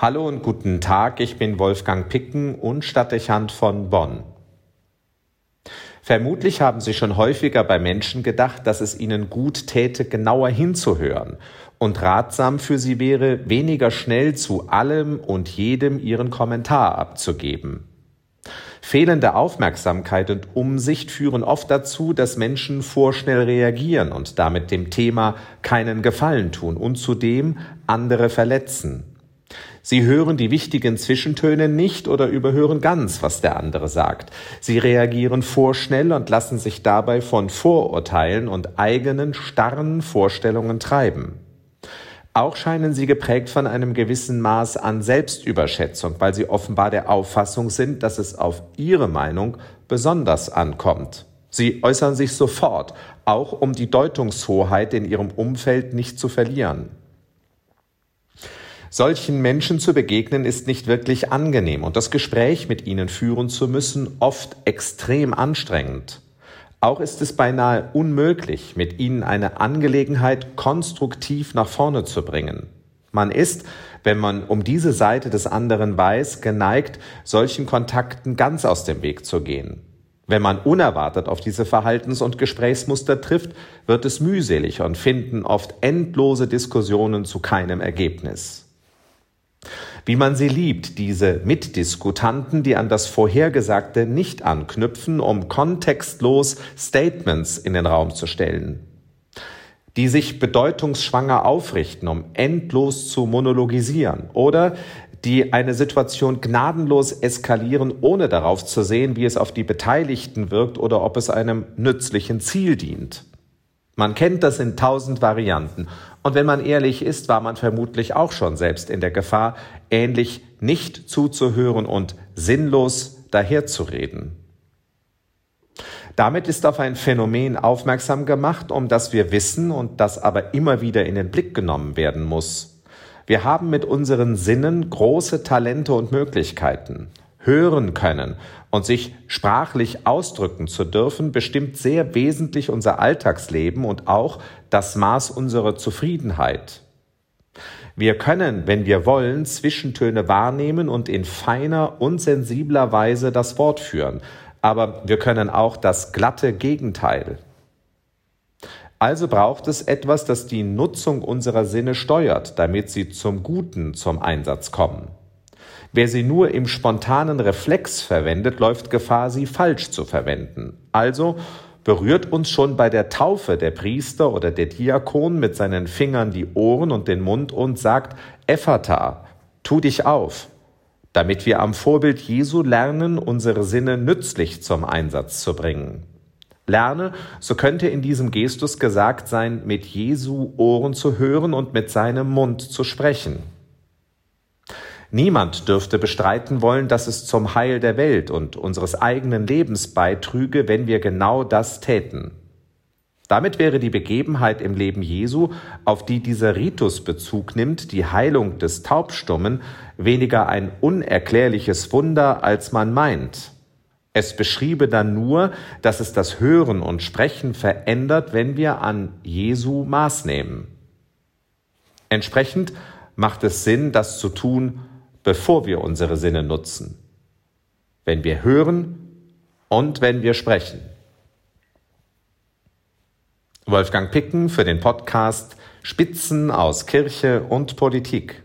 Hallo und guten Tag, ich bin Wolfgang Picken und Stadtdechant von Bonn. Vermutlich haben Sie schon häufiger bei Menschen gedacht, dass es ihnen gut täte, genauer hinzuhören und ratsam für sie wäre, weniger schnell zu allem und jedem ihren Kommentar abzugeben. Fehlende Aufmerksamkeit und Umsicht führen oft dazu, dass Menschen vorschnell reagieren und damit dem Thema keinen Gefallen tun und zudem andere verletzen. Sie hören die wichtigen Zwischentöne nicht oder überhören ganz, was der andere sagt. Sie reagieren vorschnell und lassen sich dabei von Vorurteilen und eigenen starren Vorstellungen treiben. Auch scheinen sie geprägt von einem gewissen Maß an Selbstüberschätzung, weil sie offenbar der Auffassung sind, dass es auf ihre Meinung besonders ankommt. Sie äußern sich sofort, auch um die Deutungshoheit in ihrem Umfeld nicht zu verlieren. Solchen Menschen zu begegnen ist nicht wirklich angenehm und das Gespräch mit ihnen führen zu müssen oft extrem anstrengend. Auch ist es beinahe unmöglich, mit ihnen eine Angelegenheit konstruktiv nach vorne zu bringen. Man ist, wenn man um diese Seite des anderen weiß, geneigt, solchen Kontakten ganz aus dem Weg zu gehen. Wenn man unerwartet auf diese Verhaltens- und Gesprächsmuster trifft, wird es mühselig und finden oft endlose Diskussionen zu keinem Ergebnis. Wie man sie liebt, diese Mitdiskutanten, die an das Vorhergesagte nicht anknüpfen, um kontextlos Statements in den Raum zu stellen. Die sich bedeutungsschwanger aufrichten, um endlos zu monologisieren. Oder die eine Situation gnadenlos eskalieren, ohne darauf zu sehen, wie es auf die Beteiligten wirkt oder ob es einem nützlichen Ziel dient. Man kennt das in tausend Varianten. Und wenn man ehrlich ist, war man vermutlich auch schon selbst in der Gefahr, ähnlich nicht zuzuhören und sinnlos daherzureden. Damit ist auf ein Phänomen aufmerksam gemacht, um das wir wissen und das aber immer wieder in den Blick genommen werden muss. Wir haben mit unseren Sinnen große Talente und Möglichkeiten hören können und sich sprachlich ausdrücken zu dürfen, bestimmt sehr wesentlich unser Alltagsleben und auch das Maß unserer Zufriedenheit. Wir können, wenn wir wollen, Zwischentöne wahrnehmen und in feiner und sensibler Weise das Wort führen, aber wir können auch das glatte Gegenteil. Also braucht es etwas, das die Nutzung unserer Sinne steuert, damit sie zum Guten zum Einsatz kommen. Wer sie nur im spontanen Reflex verwendet, läuft Gefahr, sie falsch zu verwenden. Also berührt uns schon bei der Taufe der Priester oder der Diakon mit seinen Fingern die Ohren und den Mund und sagt, Ephata, tu dich auf, damit wir am Vorbild Jesu lernen, unsere Sinne nützlich zum Einsatz zu bringen. Lerne, so könnte in diesem Gestus gesagt sein, mit Jesu Ohren zu hören und mit seinem Mund zu sprechen. Niemand dürfte bestreiten wollen, dass es zum Heil der Welt und unseres eigenen Lebens beitrüge, wenn wir genau das täten. Damit wäre die Begebenheit im Leben Jesu, auf die dieser Ritus Bezug nimmt, die Heilung des Taubstummen, weniger ein unerklärliches Wunder, als man meint. Es beschriebe dann nur, dass es das Hören und Sprechen verändert, wenn wir an Jesu Maß nehmen. Entsprechend macht es Sinn, das zu tun, bevor wir unsere Sinne nutzen. Wenn wir hören und wenn wir sprechen. Wolfgang Picken für den Podcast Spitzen aus Kirche und Politik.